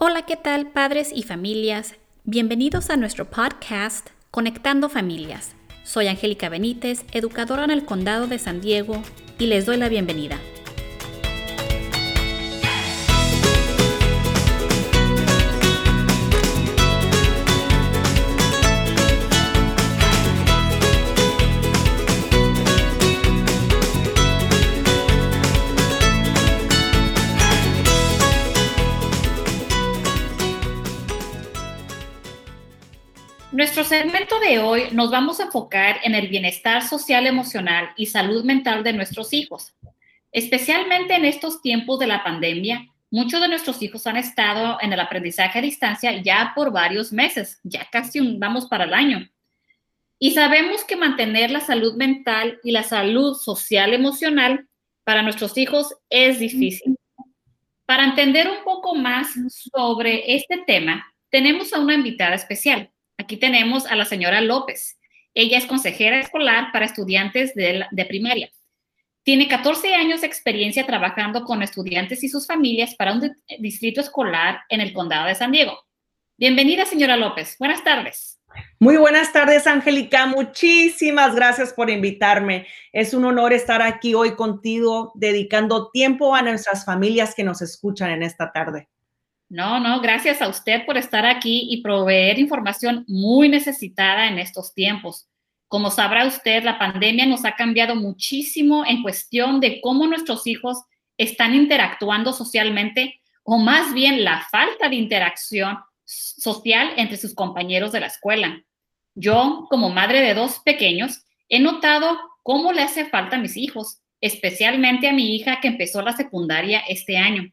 Hola, ¿qué tal padres y familias? Bienvenidos a nuestro podcast Conectando Familias. Soy Angélica Benítez, educadora en el Condado de San Diego, y les doy la bienvenida. Segmento de hoy nos vamos a enfocar en el bienestar social, emocional y salud mental de nuestros hijos. Especialmente en estos tiempos de la pandemia, muchos de nuestros hijos han estado en el aprendizaje a distancia ya por varios meses, ya casi un, vamos para el año. Y sabemos que mantener la salud mental y la salud social emocional para nuestros hijos es difícil. Para entender un poco más sobre este tema, tenemos a una invitada especial. Aquí tenemos a la señora López. Ella es consejera escolar para estudiantes de, primaria. Tiene 14 años de experiencia trabajando con estudiantes y sus familias para un distrito escolar en el condado de San Diego. Bienvenida, señora López. Buenas tardes. Muy buenas tardes, Angélica. Muchísimas gracias por invitarme. Es un honor estar aquí hoy contigo, dedicando tiempo a nuestras familias que nos escuchan en esta tarde. No, no, gracias a usted por estar aquí y proveer información muy necesitada en estos tiempos. Como sabrá usted, la pandemia nos ha cambiado muchísimo en cuestión de cómo nuestros hijos están interactuando socialmente o más bien la falta de interacción social entre sus compañeros de la escuela. Yo, como madre de dos pequeños, he notado cómo le hace falta a mis hijos, especialmente a mi hija que empezó la secundaria este año.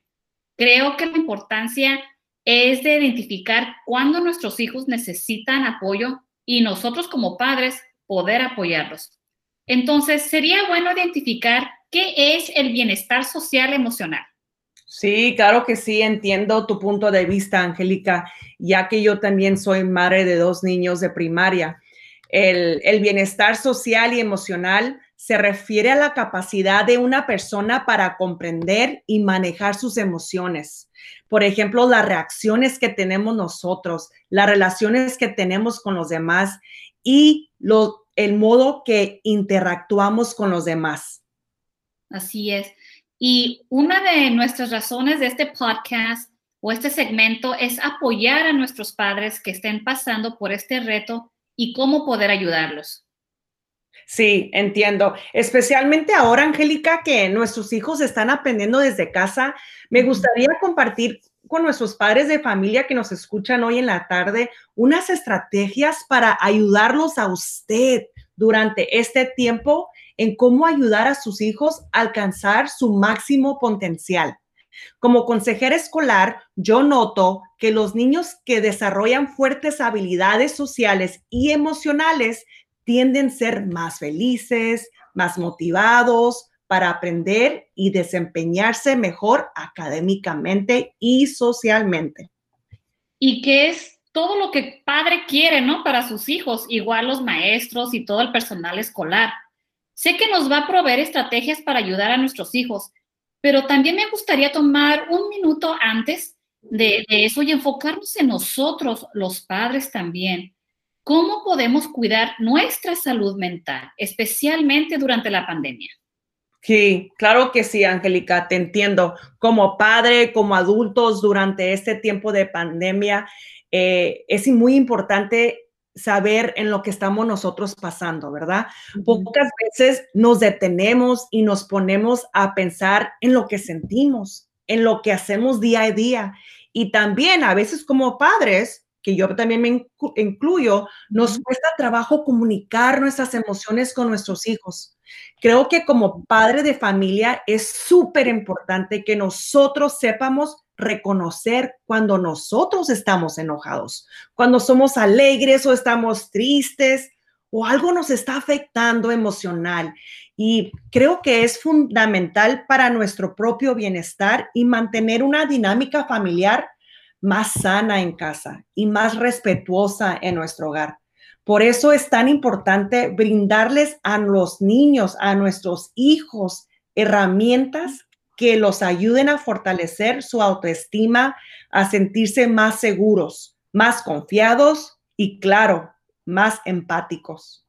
Creo que la importancia es de identificar cuándo nuestros hijos necesitan apoyo y nosotros como padres poder apoyarlos. Entonces, sería bueno identificar qué es el bienestar social emocional. Sí, claro que sí, entiendo tu punto de vista, Angélica, ya que yo también soy madre de dos niños de primaria. El, el bienestar social y emocional se refiere a la capacidad de una persona para comprender y manejar sus emociones. Por ejemplo, las reacciones que tenemos nosotros, las relaciones que tenemos con los demás y el modo que interactuamos con los demás. Así es. Y una de nuestras razones de este podcast o este segmento es apoyar a nuestros padres que estén pasando por este reto y cómo poder ayudarlos. Sí, entiendo. Especialmente ahora, Angélica, que nuestros hijos están aprendiendo desde casa, me gustaría compartir con nuestros padres de familia que nos escuchan hoy en la tarde unas estrategias para ayudarlos a usted durante este tiempo en cómo ayudar a sus hijos a alcanzar su máximo potencial. Como consejera escolar, yo noto que los niños que desarrollan fuertes habilidades sociales y emocionales tienden a ser más felices, más motivados para aprender y desempeñarse mejor académicamente y socialmente. Y que es todo lo que padre quiere, ¿no? Para sus hijos, igual los maestros y todo el personal escolar. Sé que nos va a proveer estrategias para ayudar a nuestros hijos, pero también me gustaría tomar un minuto antes de, eso y enfocarnos en nosotros, los padres también. ¿Cómo podemos cuidar nuestra salud mental, especialmente durante la pandemia? Sí, claro que sí, Angélica, te entiendo. Como padre, como adultos durante este tiempo de pandemia, eh, es muy importante saber en lo que estamos nosotros pasando, ¿verdad? Pocas veces nos detenemos y nos ponemos a pensar en lo que sentimos, en lo que hacemos día a día. Y también a veces como padres que yo también me incluyo, nos cuesta trabajo comunicar nuestras emociones con nuestros hijos. Creo que como padre de familia es súper importante que nosotros sepamos reconocer cuando nosotros estamos enojados, cuando somos alegres o estamos tristes o algo nos está afectando emocional. Y creo que es fundamental para nuestro propio bienestar y mantener una dinámica familiar más sana en casa y más respetuosa en nuestro hogar. Por eso es tan importante brindarles a los niños, a nuestros hijos, herramientas que los ayuden a fortalecer su autoestima, a sentirse más seguros, más confiados y, claro, más empáticos.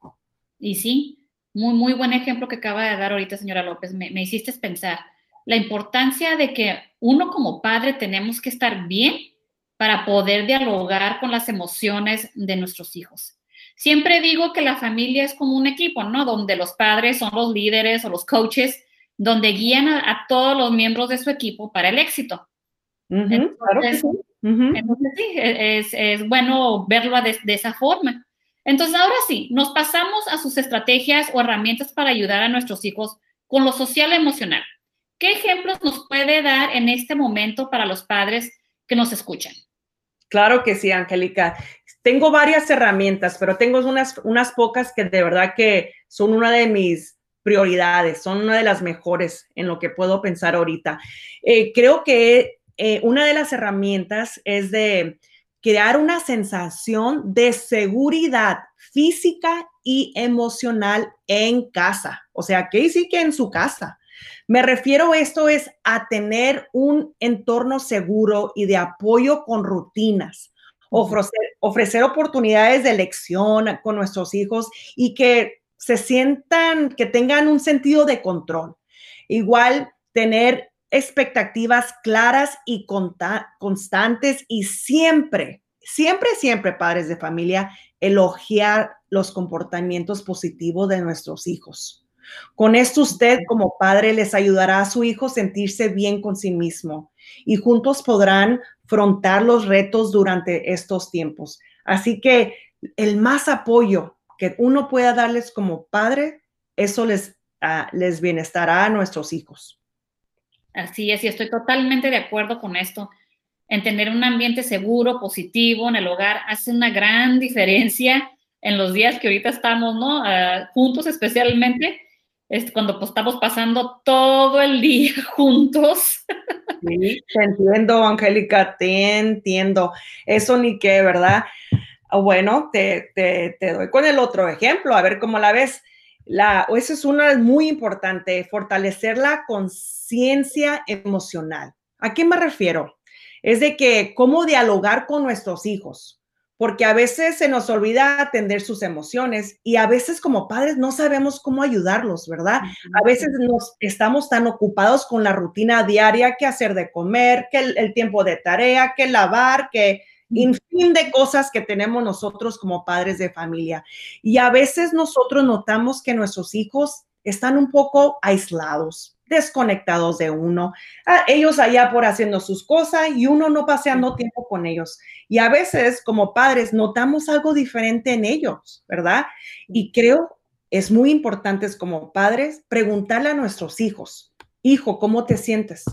Y sí, muy, muy buen ejemplo que acaba de dar ahorita, señora López. Me, me hiciste pensar la importancia de que uno como padre tenemos que estar bien para poder dialogar con las emociones de nuestros hijos. Siempre digo que la familia es como un equipo, ¿no? Donde los padres son los líderes o los coaches, donde guían a, todos los miembros de su equipo para el éxito. entonces, sí. es, bueno verlo de, de esa forma. Entonces, ahora sí, nos pasamos a sus estrategias o herramientas para ayudar a nuestros hijos con lo social y emocional. ¿Qué ejemplos nos puede dar en este momento para los padres que nos escuchan? Claro que sí, Angélica. Tengo varias herramientas, pero tengo unas, unas pocas que de verdad que son una de mis prioridades, son una de las mejores en lo que puedo pensar ahorita. Eh, creo que eh, una de las herramientas es de crear una sensación de seguridad física y emocional en casa. O sea, que sí que en su casa. Me refiero a esto es a tener un entorno seguro y de apoyo con rutinas, ofrecer, ofrecer oportunidades de elección con nuestros hijos y que se sientan, que tengan un sentido de control. Igual tener expectativas claras y constantes y siempre, siempre, siempre, padres de familia, elogiar los comportamientos positivos de nuestros hijos. Con esto usted como padre les ayudará a su hijo sentirse bien con sí mismo y juntos podrán afrontar los retos durante estos tiempos. Así que el más apoyo que uno pueda darles como padre, eso les, uh, les bienestará a nuestros hijos. Así es, y estoy totalmente de acuerdo con esto. En tener un ambiente seguro, positivo en el hogar hace una gran diferencia en los días que ahorita estamos, ¿no? Uh, juntos especialmente, es cuando pues, estamos pasando todo el día juntos. Sí, te entiendo, Angélica, te entiendo. Eso ni qué, ¿verdad? Ah, bueno, te, te, doy con el otro ejemplo, a ver cómo la ves. La, eso es una muy importante, fortalecer la conciencia emocional. ¿A qué me refiero? Es de que cómo dialogar con nuestros hijos porque a veces se nos olvida atender sus emociones y a veces como padres no sabemos cómo ayudarlos, ¿verdad? A veces nos estamos tan ocupados con la rutina diaria, que hacer de comer, que el, tiempo de tarea, que lavar, que fin de cosas que tenemos nosotros como padres de familia. Y a veces nosotros notamos que nuestros hijos están un poco aislados, desconectados de uno, ah, ellos allá por haciendo sus cosas y uno no paseando tiempo con ellos. Y a veces como padres notamos algo diferente en ellos, ¿verdad? Y creo es muy importante como padres preguntarle a nuestros hijos, hijo, ¿cómo te sientes?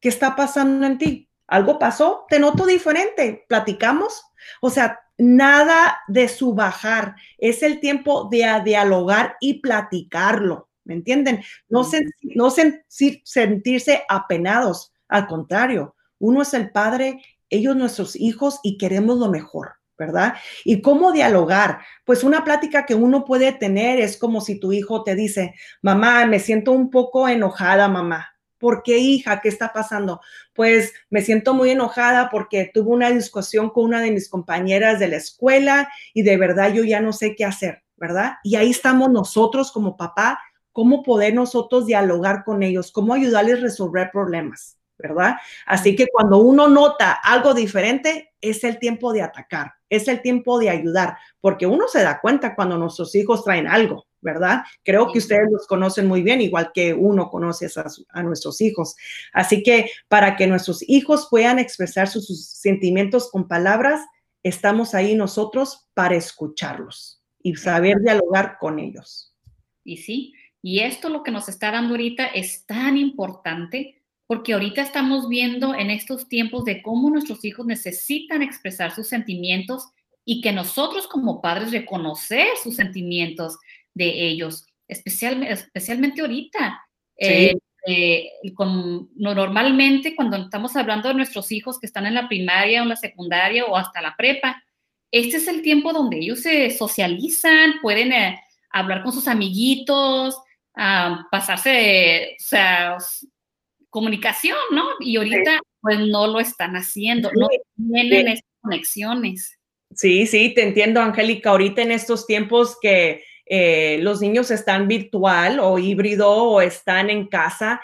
¿Qué está pasando en ti? ¿Algo pasó? ¿Te noto diferente? ¿Platicamos? O sea, nada de subajar. Es el tiempo de dialogar y platicarlo. ¿Me entienden? No, no sentirse apenados, al contrario, uno es el padre, ellos nuestros hijos y queremos lo mejor. ¿verdad? ¿Y cómo dialogar? Pues una plática que uno puede tener es como si tu hijo te dice, mamá, me siento un poco enojada, mamá. ¿Por qué, hija? ¿Qué está pasando? Pues me siento muy enojada porque tuve una discusión con una de mis compañeras de la escuela y de verdad yo ya no sé qué hacer, ¿verdad? Y ahí estamos nosotros como papá cómo poder nosotros dialogar con ellos, cómo ayudarles a resolver problemas, ¿verdad? Así que cuando uno nota algo diferente, es el tiempo de atacar, es el tiempo de ayudar, porque uno se da cuenta cuando nuestros hijos traen algo, ¿verdad? Creo que ustedes los conocen muy bien, igual que uno conoce a, a, nuestros hijos. Así que para que nuestros hijos puedan expresar sus, sus sentimientos con palabras, estamos ahí nosotros para escucharlos y saber dialogar con ellos. Y sí, y esto lo que nos está dando ahorita es tan importante porque ahorita estamos viendo en estos tiempos de cómo nuestros hijos necesitan expresar sus sentimientos y que nosotros como padres reconocer sus sentimientos de ellos, especialmente, especialmente ahorita. Eh, eh, normalmente cuando estamos hablando de nuestros hijos que están en la primaria o en la secundaria o hasta la prepa, este es el tiempo donde ellos se socializan, pueden eh, hablar con sus amiguitos, pasarse, o sea, comunicación, ¿no? Y ahorita pues no lo están haciendo, no tienen esas conexiones. Sí, sí, te entiendo, Angélica. Ahorita en estos tiempos que eh, los niños están virtual o híbrido o están en casa,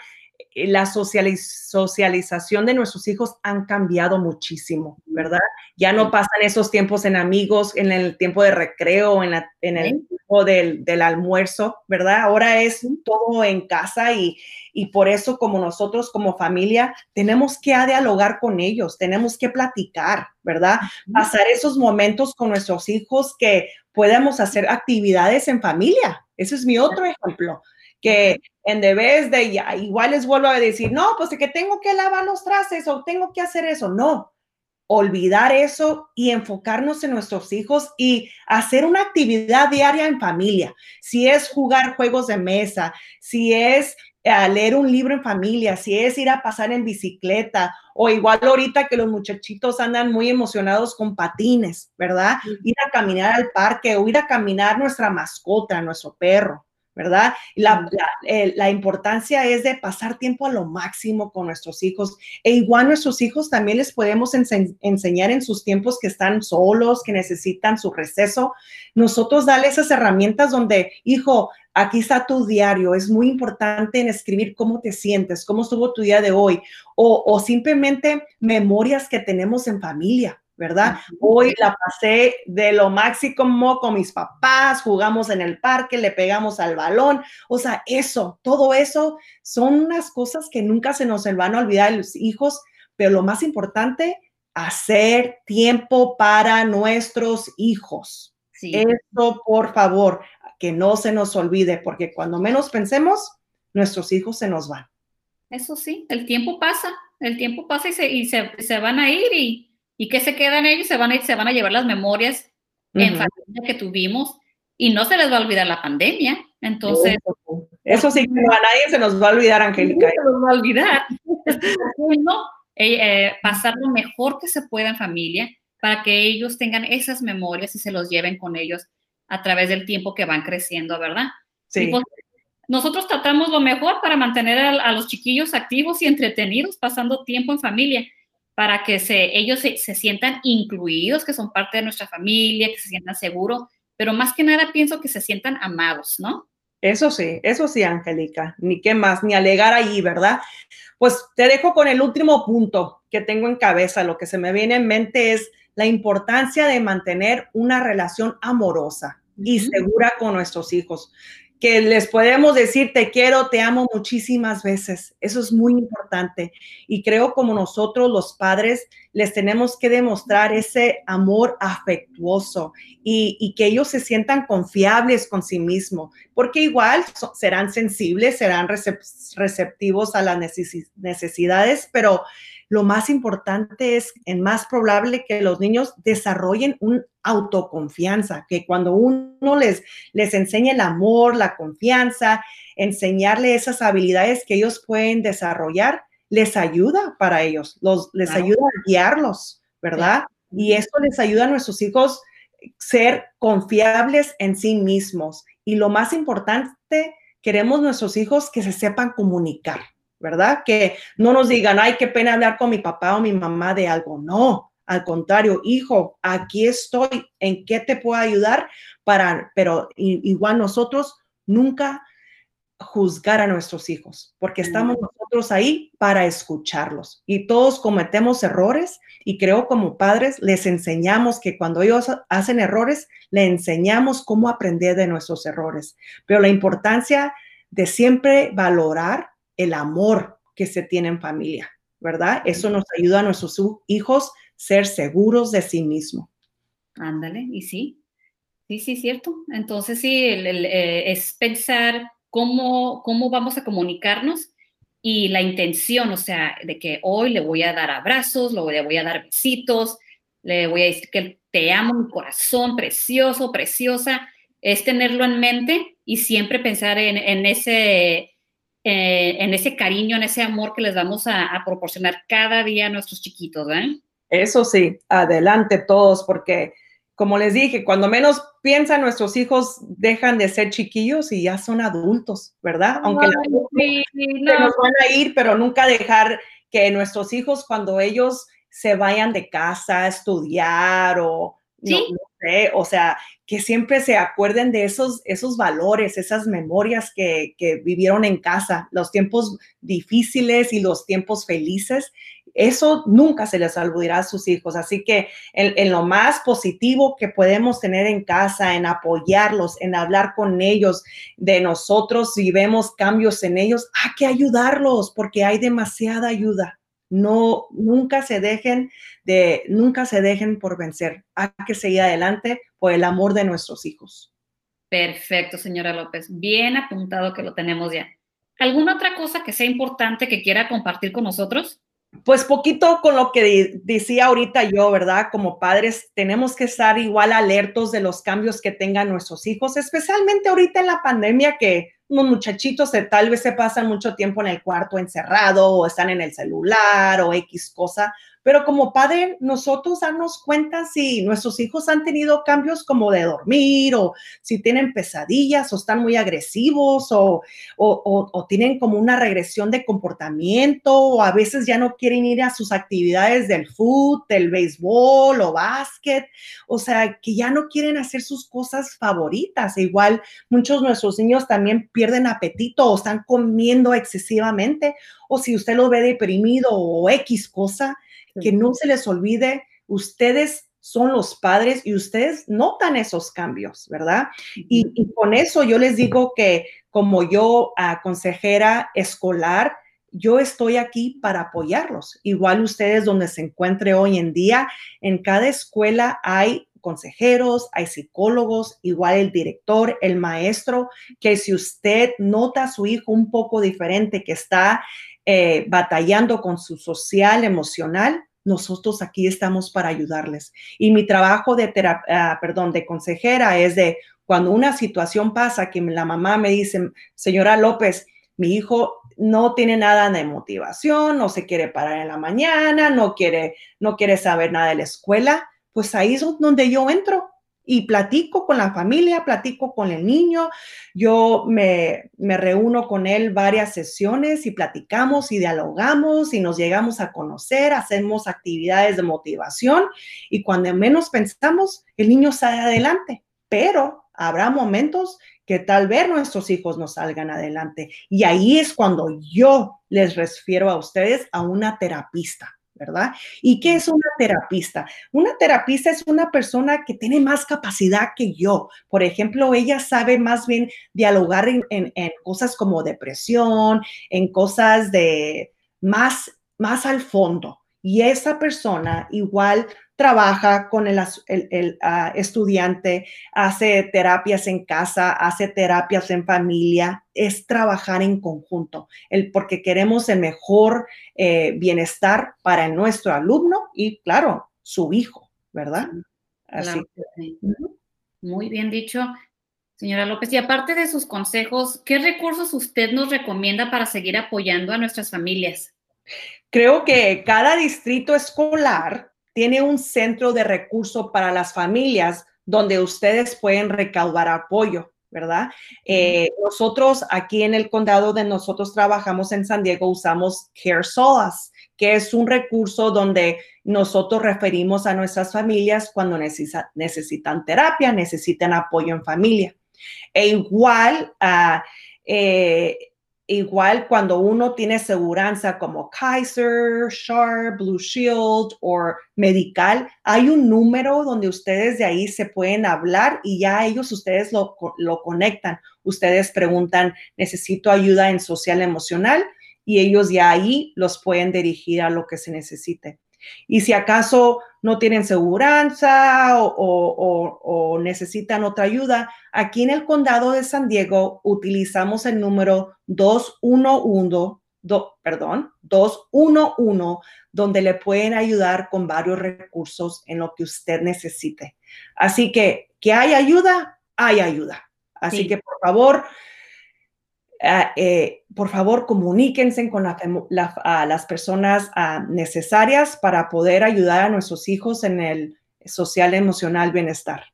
eh, la socialización de nuestros hijos han cambiado muchísimo, ¿verdad? Ya no pasan esos tiempos en amigos, en el tiempo de recreo, en, en el tiempo del, del, almuerzo, ¿verdad? Ahora es todo en casa y, y por eso como nosotros como familia tenemos que dialogar con ellos, tenemos que platicar, ¿verdad? Pasar esos momentos con nuestros hijos que podamos hacer actividades en familia. Ese es mi otro ejemplo que en vez de ya, igual les vuelvo a decir, no, pues que tengo que lavar los trastes o tengo que hacer eso. No, olvidar eso y enfocarnos en nuestros hijos y hacer una actividad diaria en familia. Si es jugar juegos de mesa, si es eh, leer un libro en familia, si es ir a pasar en bicicleta o igual ahorita que los muchachitos andan muy emocionados con patines, ¿verdad? Ir a caminar al parque o ir a caminar nuestra mascota, nuestro perro. ¿Verdad? La, la, importancia es de pasar tiempo a lo máximo con nuestros hijos. E igual nuestros hijos también les podemos enseñar en sus tiempos que están solos, que necesitan su receso. Nosotros darle esas herramientas donde, hijo, aquí está tu diario. Es muy importante en escribir cómo te sientes, cómo estuvo tu día de hoy o, o simplemente memorias que tenemos en familia. ¿Verdad? Hoy la pasé de lo máximo con mis papás, jugamos en el parque, le pegamos al balón, o sea, eso, todo eso son unas cosas que nunca se nos van a olvidar de los hijos, pero lo más importante, hacer tiempo para nuestros hijos. Eso, por favor, que no se nos olvide, porque cuando menos pensemos, nuestros hijos se nos van. Eso sí, el tiempo pasa, el tiempo pasa y se, y se, se van a ir y ¿Y qué se quedan ellos? Se van a, se van a llevar las memorias en familia que tuvimos y no se les va a olvidar la pandemia. Entonces. Eso sí, a nadie se nos va a olvidar, Angélica. se nos va a olvidar. bueno, eh, eh, pasar lo mejor que se pueda en familia para que ellos tengan esas memorias y se los lleven con ellos a través del tiempo que van creciendo, ¿verdad? Sí. Pues, nosotros tratamos lo mejor para mantener a, los chiquillos activos y entretenidos, pasando tiempo en familia para que se, ellos se, sientan incluidos, que son parte de nuestra familia, que se sientan seguros, pero más que nada pienso que se sientan amados, ¿no? Eso sí, eso sí, Angélica, ni qué más, ni alegar allí, ¿verdad? Pues te dejo con el último punto que tengo en cabeza, lo que se me viene en mente es la importancia de mantener una relación amorosa y segura con nuestros hijos que les podemos decir te quiero, te amo muchísimas veces. Eso es muy importante. Y creo como nosotros los padres les tenemos que demostrar ese amor afectuoso y, que ellos se sientan confiables con sí mismos, porque igual serán sensibles, serán receptivos a las necesidades, pero lo más importante es, es más probable que los niños desarrollen un autoconfianza, que cuando uno les, les enseña el amor, la confianza, enseñarle esas habilidades que ellos pueden desarrollar, les ayuda para ellos, los, les ayuda a guiarlos, ¿verdad? Y esto les ayuda a nuestros hijos ser confiables en sí mismos. Y lo más importante, queremos nuestros hijos que se sepan comunicar. ¿Verdad? Que no nos digan, ay, qué pena hablar con mi papá o mi mamá de algo. No, al contrario, hijo, aquí estoy, ¿en qué te puedo ayudar? Para, pero igual nosotros nunca juzgar a nuestros hijos, porque estamos nosotros ahí para escucharlos. Y todos cometemos errores y creo como padres les enseñamos que cuando ellos hacen errores, le enseñamos cómo aprender de nuestros errores. Pero la importancia de siempre valorar el amor que se tiene en familia, ¿verdad? Eso nos ayuda a nuestros hijos ser seguros de sí mismos. Ándale, y sí, sí, sí, cierto. Entonces sí, eh, es pensar cómo, cómo vamos a comunicarnos y la intención, o sea, de que hoy le voy a dar abrazos, le voy a dar besitos, le voy a decir que te amo, mi corazón precioso, preciosa, es tenerlo en mente y siempre pensar en, en ese eh, en ese cariño, en ese amor que les vamos a, proporcionar cada día a nuestros chiquitos, ¿eh? Eso sí, adelante todos, porque como les dije, cuando menos piensan nuestros hijos dejan de ser chiquillos y ya son adultos, ¿verdad? Aunque la, nos van a ir, pero nunca dejar que nuestros hijos cuando ellos se vayan de casa a estudiar o no, o sea, que siempre se acuerden de esos, esos valores, esas memorias que, que vivieron en casa, los tiempos difíciles y los tiempos felices eso nunca se les olvidará a sus hijos. Así que en, lo más positivo que podemos tener en casa, en apoyarlos, en hablar con ellos de nosotros, si vemos cambios en ellos, hay que ayudarlos porque hay demasiada ayuda. No, nunca se dejen de, nunca se dejen por vencer. Hay que seguir adelante por el amor de nuestros hijos. Perfecto, señora López. Bien apuntado que lo tenemos ya. ¿Alguna otra cosa que sea importante que quiera compartir con nosotros? Pues poquito con lo que decía ahorita yo, ¿verdad? Como padres tenemos que estar igual alertos de los cambios que tengan nuestros hijos, especialmente ahorita en la pandemia que unos muchachitos se, tal vez se pasan mucho tiempo en el cuarto encerrado o están en el celular o X cosa, pero como padre, nosotros darnos cuenta si nuestros hijos han tenido cambios como de dormir o si tienen pesadillas o están muy agresivos o, o, tienen como una regresión de comportamiento o a veces ya no quieren ir a sus actividades del fútbol, del béisbol o básquet. O sea, que ya no quieren hacer sus cosas favoritas. Igual muchos de nuestros niños también pierden apetito o están comiendo excesivamente o si usted lo ve deprimido o X cosa que no se les olvide, ustedes son los padres y ustedes notan esos cambios, ¿verdad? Y, con eso yo les digo que como yo, ah, consejera escolar, yo estoy aquí para apoyarlos. Igual ustedes donde se encuentre hoy en día, en cada escuela hay consejeros, hay psicólogos, igual el director, el maestro, que si usted nota a su hijo un poco diferente, que está eh, batallando con su social, emocional, nosotros aquí estamos para ayudarles. Y mi trabajo de terapia, perdón, de consejera es de cuando una situación pasa que la mamá me dice, señora López, mi hijo no tiene nada de motivación, no se quiere parar en la mañana, no quiere, no quiere saber nada de la escuela, pues ahí es donde yo entro y platico con la familia, platico con el niño, yo me, reúno con él varias sesiones y platicamos y dialogamos y nos llegamos a conocer, hacemos actividades de motivación y cuando menos pensamos, el niño sale adelante, pero habrá momentos que tal vez nuestros hijos no salgan adelante. Y ahí es cuando yo les refiero a ustedes a una terapista ¿verdad? ¿Y qué es una terapista? Una terapista es una persona que tiene más capacidad que yo. Por ejemplo, ella sabe más bien dialogar en, cosas como depresión, en cosas de más, más al fondo. Y esa persona igual trabaja con el, ah, estudiante, hace terapias en casa, hace terapias en familia, es trabajar en conjunto, el, porque queremos el mejor eh, bienestar para nuestro alumno y, claro, su hijo, ¿verdad? Así. Muy bien dicho. Señora López, y aparte de sus consejos, ¿qué recursos usted nos recomienda para seguir apoyando a nuestras familias? Creo que cada distrito escolar tiene un centro de recursos para las familias donde ustedes pueden recaudar apoyo, ¿verdad? Eh, nosotros aquí en el condado de nosotros trabajamos en San Diego, usamos Care Solas, que es un recurso donde nosotros referimos a nuestras familias cuando necesitan terapia, necesitan apoyo en familia. E igual, uh, Igual cuando uno tiene seguranza como Kaiser, Sharp, Blue Shield o Medical, hay un número donde ustedes de ahí se pueden hablar y ya ellos ustedes lo, lo conectan. Ustedes preguntan, necesito ayuda en social emocional y ellos ya ahí los pueden dirigir a lo que se necesite. Y si acaso no tienen seguridad o, necesitan otra ayuda, aquí en el condado de San Diego utilizamos el número 211, perdón, 211, donde le pueden ayudar con varios recursos en lo que usted necesite. Así que, que hay ayuda, hay ayuda. Así que, por favor, eh, por favor, comuníquense con las personas ah, necesarias para poder ayudar a nuestros hijos en el, social, emocional, bienestar.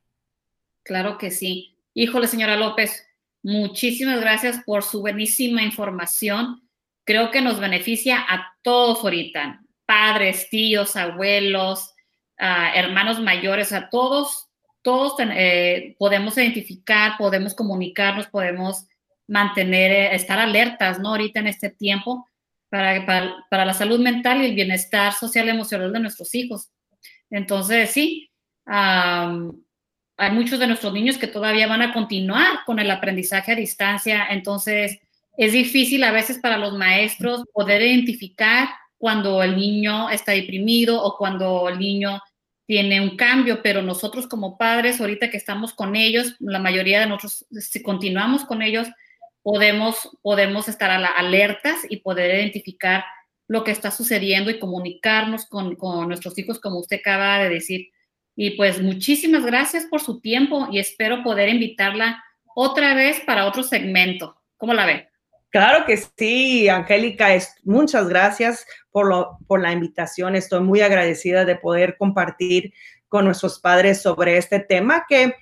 Claro que sí. Híjole, señora López, muchísimas gracias por su buenísima información. Creo que nos beneficia a todos ahorita, padres, tíos, abuelos, ah, hermanos mayores, a todos, todos eh, podemos identificar, podemos comunicarnos, podemos mantener, eh, estar alertas, ¿no? Ahorita en este tiempo para, para, la salud mental y el bienestar social y emocional de nuestros hijos. Entonces, sí, hay muchos de nuestros niños que todavía van a continuar con el aprendizaje a distancia, entonces es difícil a veces para los maestros poder identificar cuando el niño está deprimido o cuando el niño tiene un cambio, pero nosotros como padres, ahorita que estamos con ellos, la mayoría de nosotros, si continuamos con ellos, podemos, podemos estar alertas y poder identificar lo que está sucediendo y comunicarnos con, con nuestros hijos, como usted acaba de decir. Y pues muchísimas gracias por su tiempo y espero poder invitarla otra vez para otro segmento. ¿Cómo la ve? Claro que sí, Angélica, muchas gracias por, lo, por la invitación. Estoy muy agradecida de poder compartir con nuestros padres sobre este tema que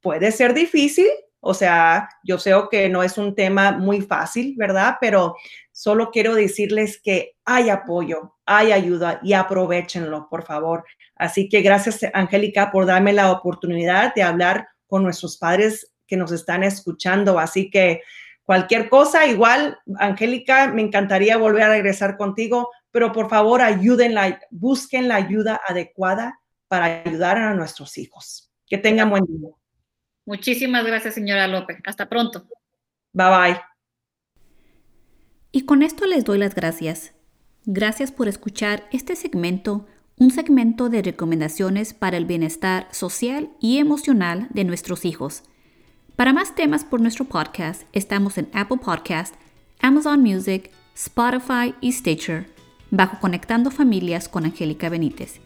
puede ser difícil, o sea, yo sé que no es un tema muy fácil, ¿verdad? Pero solo quiero decirles que hay apoyo, hay ayuda y aprovechenlo, por favor. Así que gracias, Angélica, por darme la oportunidad de hablar con nuestros padres que nos están escuchando. Así que cualquier cosa, igual, Angélica, me encantaría volver a regresar contigo, pero por favor ayúdenla, busquen la ayuda adecuada para ayudar a nuestros hijos. Que tengan buen día. Muchísimas gracias, señora López. Hasta pronto. Bye bye. Y con esto les doy las gracias. Gracias por escuchar este segmento, un segmento de recomendaciones para el bienestar social y emocional de nuestros hijos. Para más temas por nuestro podcast, estamos en Apple Podcast, Amazon Music, Spotify y Stitcher, bajo Conectando Familias con Angélica Benítez.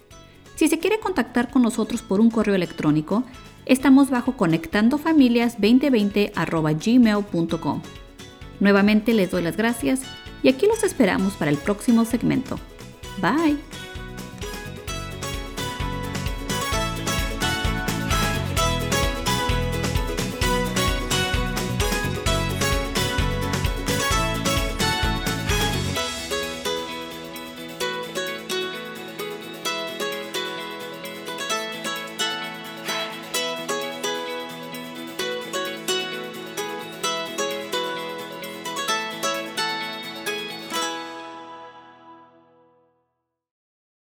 Si se quiere contactar con nosotros por un correo electrónico, estamos bajo conectandofamilias2020 Nuevamente les doy las gracias y aquí los esperamos para el próximo segmento. Bye.